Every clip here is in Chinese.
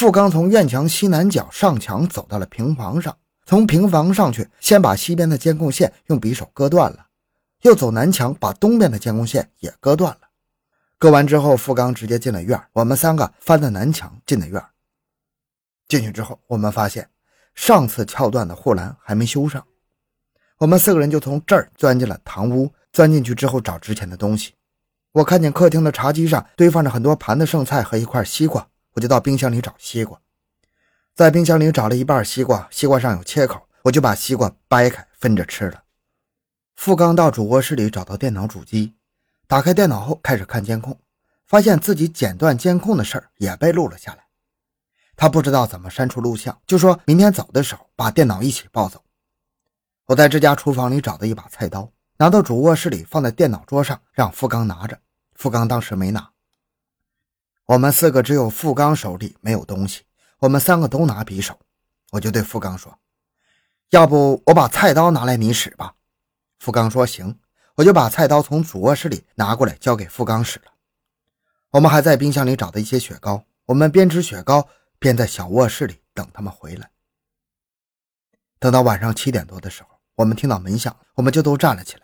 富刚从院墙西南角上墙走到了平房上，从平房上去，先把西边的监控线用匕首割断了，又走南墙把东边的监控线也割断了。割完之后，富刚直接进了院，我们三个翻的南墙进的院。进去之后，我们发现上次撬断的护栏还没修上，我们四个人就从这儿钻进了堂屋。钻进去之后找值钱的东西，我看见客厅的茶几上堆放着很多盘子剩菜和一块西瓜，我就到冰箱里找西瓜。在冰箱里找了一半西瓜，西瓜上有切口，我就把西瓜掰开分着吃了。富刚到主卧室里找到电脑主机，打开电脑后开始看监控，发现自己剪断监控的事儿也被录了下来。他不知道怎么删除录像，就说明天走的时候把电脑一起抱走。我在这家厨房里找到一把菜刀。拿到主卧室里，放在电脑桌上，让富刚拿着。富刚当时没拿。我们四个只有富刚手里没有东西，我们三个都拿匕首。我就对富刚说：“要不我把菜刀拿来你使吧？”富刚说：“行。”我就把菜刀从主卧室里拿过来，交给富刚使了。我们还在冰箱里找到一些雪糕，我们边吃雪糕边在小卧室里等他们回来。等到晚上七点多的时候，我们听到门响，我们就都站了起来。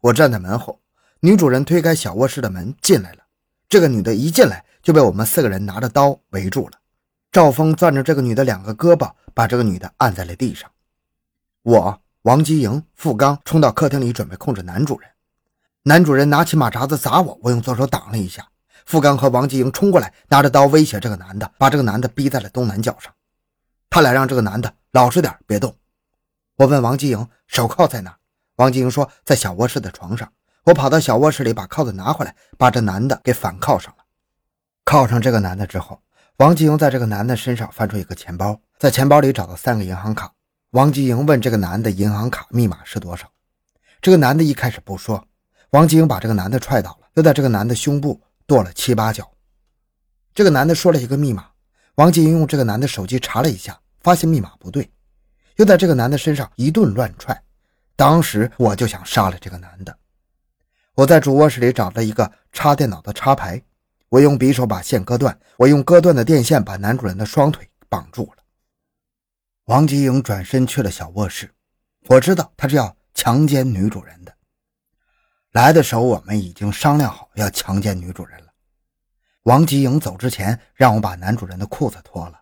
我站在门后，女主人推开小卧室的门进来了。这个女的一进来就被我们四个人拿着刀围住了。赵峰攥着这个女的两个胳膊，把这个女的按在了地上。我、王吉营、付刚冲到客厅里准备控制男主人。男主人拿起马扎子砸我，我用左手挡了一下。付刚和王吉营冲过来，拿着刀威胁这个男的，把这个男的逼在了东南角上。他俩让这个男的老实点，别动。我问王吉营手铐在哪？王吉营说：“在小卧室的床上。”我跑到小卧室里，把铐子拿回来，把这男的给反铐上。铐上这个男的之后，王金英在这个男的身上翻出一个钱包，在钱包里找到三个银行卡。王金英问这个男的银行卡密码是多少，这个男的一开始不说。王金英把这个男的踹倒了，又在这个男的胸部跺了七八脚。这个男的说了一个密码，王金英用这个男的手机查了一下，发现密码不对，又在这个男的身上一顿乱踹。当时我就想杀了这个男的。我在主卧室里找了一个插电脑的插排，我用匕首把线割断，我用割断的电线把男主人的双腿绑住了。王吉英转身去了小卧室，我知道他是要强奸女主人的。来的时候我们已经商量好要强奸女主人了。王吉英走之前让我把男主人的裤子脱了，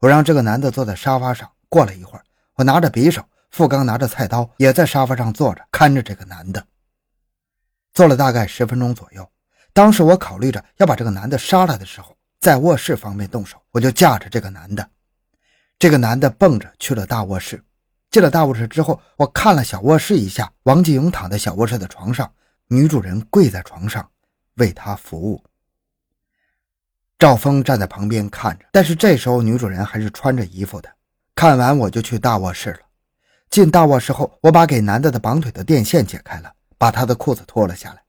我让这个男的坐在沙发上。过了一会儿，我拿着匕首。付刚拿着菜刀，也在沙发上坐着看着这个男的，坐了大概十分钟左右。当时我考虑着要把这个男的杀了的时候，在卧室方便动手，我就架着这个男的。这个男的蹦着去了大卧室。进了大卧室之后，我看了小卧室一下，王继勇躺在小卧室的床上，女主人跪在床上为他服务。赵峰站在旁边看着，但是这时候女主人还是穿着衣服的。看完我就去大卧室了。进大卧室后，我把给男的的绑腿的电线解开了，把他的裤子脱了下来。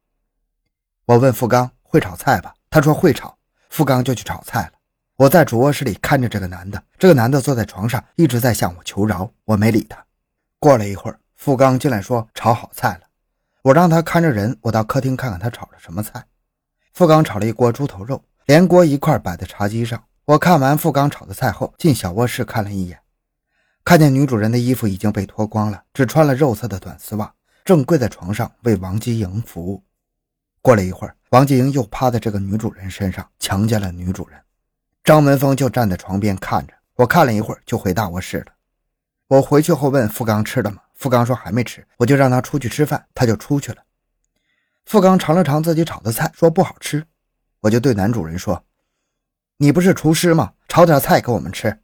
我问付刚会炒菜吧，他说会炒。付刚就去炒菜了。我在主卧室里看着这个男的，这个男的坐在床上一直在向我求饶，我没理他。过了一会儿，付刚进来说炒好菜了，我让他看着人，我到客厅看看他炒了什么菜。付刚炒了一锅猪头肉，连锅一块摆在茶几上。我看完付刚炒的菜后，进小卧室看了一眼。看见女主人的衣服已经被脱光了，只穿了肉色的短丝袜，正跪在床上为王吉莹服务。过了一会儿，王吉莹又趴在这个女主人身上强奸了女主人。张文峰就站在床边看着。我看了一会儿，就回大卧室了。我回去后问付刚吃了吗？付刚说还没吃，我就让他出去吃饭，他就出去了。付刚尝了尝自己炒的菜，说不好吃。我就对男主人说：“你不是厨师吗？炒点菜给我们吃。”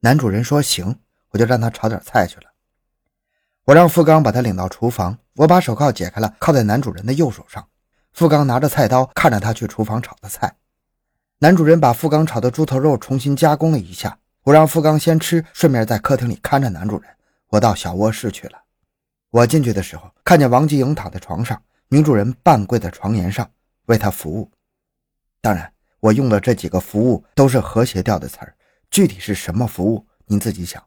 男主人说：“行。”我就让他炒点菜去了。我让付刚把他领到厨房，我把手铐解开了，铐在男主人的右手上。富刚拿着菜刀看着他去厨房炒的菜。男主人把富刚炒的猪头肉重新加工了一下。我让富刚先吃，顺便在客厅里看着男主人。我到小卧室去了。我进去的时候，看见王继莹躺在床上，女主人半跪在床沿上为他服务。当然，我用的这几个服务都是和谐调的词儿，具体是什么服务，您自己想。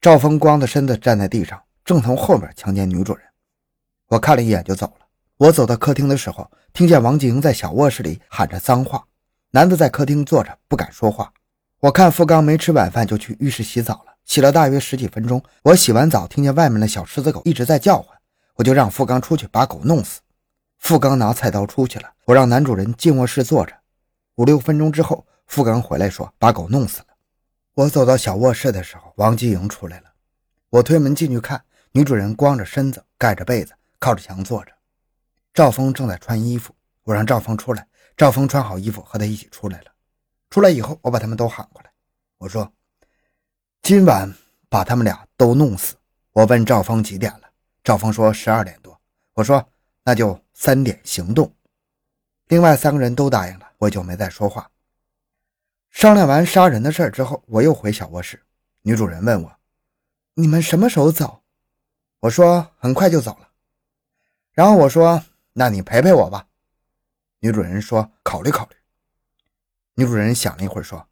赵峰光着身子站在地上，正从后面强奸女主人。我看了一眼就走了。我走到客厅的时候，听见王静在小卧室里喊着脏话。男的在客厅坐着，不敢说话。我看富刚没吃晚饭就去浴室洗澡了，洗了大约十几分钟。我洗完澡，听见外面的小狮子狗一直在叫唤，我就让富刚出去把狗弄死。富刚拿菜刀出去了，我让男主人进卧室坐着。五六分钟之后，富刚回来说把狗弄死了。我走到小卧室的时候，王继莹出来了。我推门进去看，女主人光着身子，盖着被子，靠着墙坐着。赵峰正在穿衣服，我让赵峰出来。赵峰穿好衣服，和他一起出来了。出来以后，我把他们都喊过来，我说：“今晚把他们俩都弄死。”我问赵峰几点了，赵峰说十二点多。我说：“那就三点行动。”另外三个人都答应了，我就没再说话。商量完杀人的事之后，我又回小卧室。女主人问我。你们什么时候走？我说很快就走了。然后我说：“那你陪陪我吧。”女主人说：“考虑考虑。”女主人想了一会儿说：“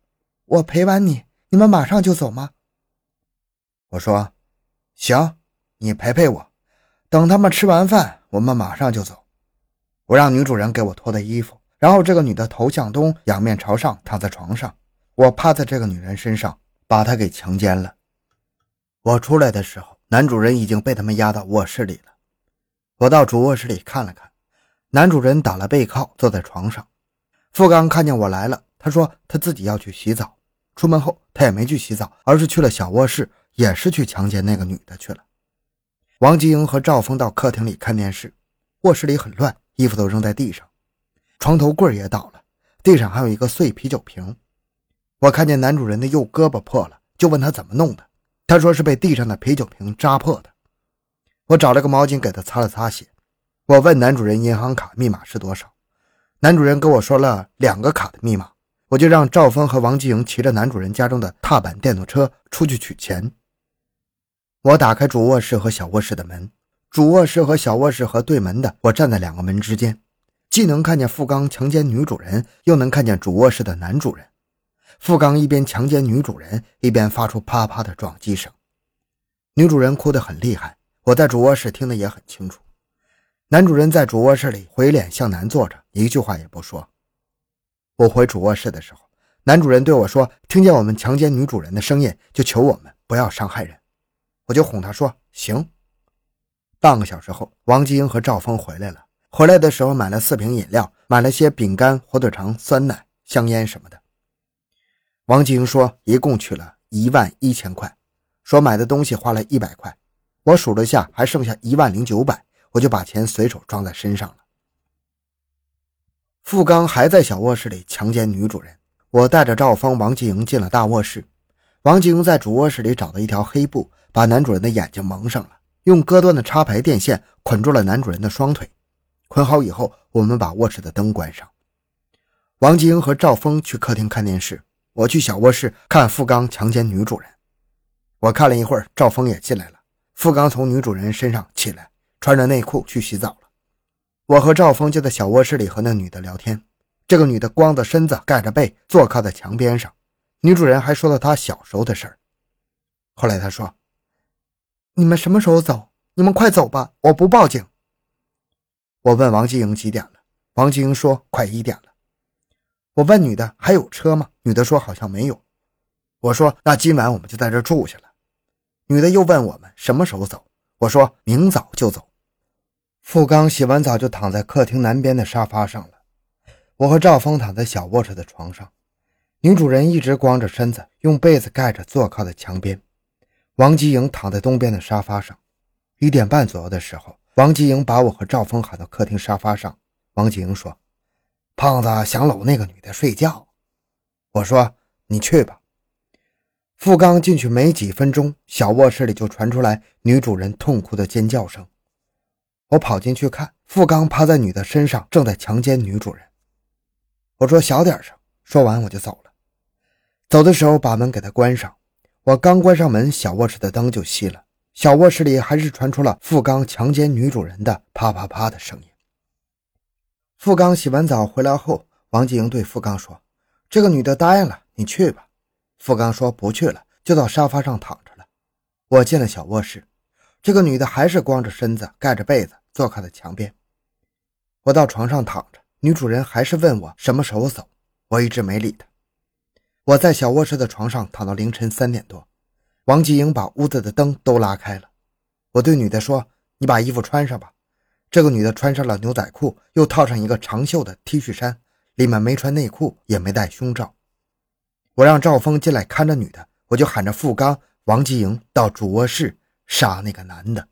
我陪完你，你们马上就走吗？”我说：“行，你陪陪我，等他们吃完饭，我们马上就走。”我让女主人给我脱的衣服，然后这个女的头向东，仰面朝上躺在床上，我趴在这个女人身上，把她给强奸了。我出来的时候，男主人已经被他们押到卧室里了。我到主卧室里看了看，男主人打了背靠，坐在床上。富刚看见我来了，他说他自己要去洗澡。出门后，他也没去洗澡，而是去了小卧室，也是去强奸那个女的去了。王吉英和赵峰到客厅里看电视，卧室里很乱，衣服都扔在地上，床头柜也倒了，地上还有一个碎啤酒瓶。我看见男主人的右胳膊破了，就问他怎么弄的。他说是被地上的啤酒瓶扎破的。我找了个毛巾给他擦了擦血。我问男主人银行卡密码是多少，男主人跟我说了两个卡的密码。我就让赵峰和王继莹骑着男主人家中的踏板电动车出去取钱。我打开主卧室和小卧室的门，主卧室和小卧室和对门的，我站在两个门之间，既能看见富刚强奸女主人，又能看见主卧室的男主人。富刚一边强奸女主人，一边发出啪啪的撞击声。女主人哭得很厉害，我在主卧室听得也很清楚。男主人在主卧室里回脸向南坐着，一句话也不说。我回主卧室的时候，男主人对我说：“听见我们强奸女主人的声音，就求我们不要伤害人。”我就哄他说：“行。”半个小时后，王吉英和赵峰回来了。回来的时候买了四瓶饮料，买了些饼干、火腿肠、酸奶、香烟什么的。王吉英说：“一共取了一万一千块，说买的东西花了一百块。我数了下，还剩下一万零九百，我就把钱随手装在身上了。”富刚还在小卧室里强奸女主人。我带着赵峰、王吉英进了大卧室。王吉英在主卧室里找到一条黑布，把男主人的眼睛蒙上了，用割断的插排电线捆住了男主人的双腿。捆好以后，我们把卧室的灯关上。王吉英和赵峰去客厅看电视。我去小卧室看富刚强奸女主人，我看了一会儿，赵峰也进来了。富刚从女主人身上起来，穿着内裤去洗澡了。我和赵峰就在小卧室里和那女的聊天。这个女的光着身子，盖着被，坐靠在墙边上。女主人还说了她小时候的事儿。后来她说：“你们什么时候走？你们快走吧，我不报警。”我问王继英几点了，王继英说快一点了。我问女的还有车吗？女的说好像没有。我说那今晚我们就在这住下了。女的又问我们什么时候走？我说明早就走。富刚洗完澡就躺在客厅南边的沙发上了。我和赵峰躺在小卧室的床上，女主人一直光着身子，用被子盖着，坐靠在墙边。王吉莹躺在东边的沙发上。一点半左右的时候，王吉莹把我和赵峰喊到客厅沙发上。王吉莹说。胖子想搂那个女的睡觉，我说你去吧。富刚进去没几分钟，小卧室里就传出来女主人痛哭的尖叫声。我跑进去看，富刚趴在女的身上，正在强奸女主人。我说小点声。说完我就走了。走的时候把门给他关上。我刚关上门，小卧室的灯就熄了。小卧室里还是传出了富刚强奸女主人的啪啪啪的声音。富刚洗完澡回来后，王继英对富刚说：“这个女的答应了，你去吧。”富刚说：“不去了，就到沙发上躺着了。”我进了小卧室，这个女的还是光着身子，盖着被子，坐靠在墙边。我到床上躺着，女主人还是问我什么时候走，我一直没理她。我在小卧室的床上躺到凌晨三点多，王继英把屋子的灯都拉开了。我对女的说：“你把衣服穿上吧。”这个女的穿上了牛仔裤，又套上一个长袖的 T 恤衫，里面没穿内裤，也没戴胸罩。我让赵峰进来看着女的，我就喊着付刚、王继英到主卧室杀那个男的。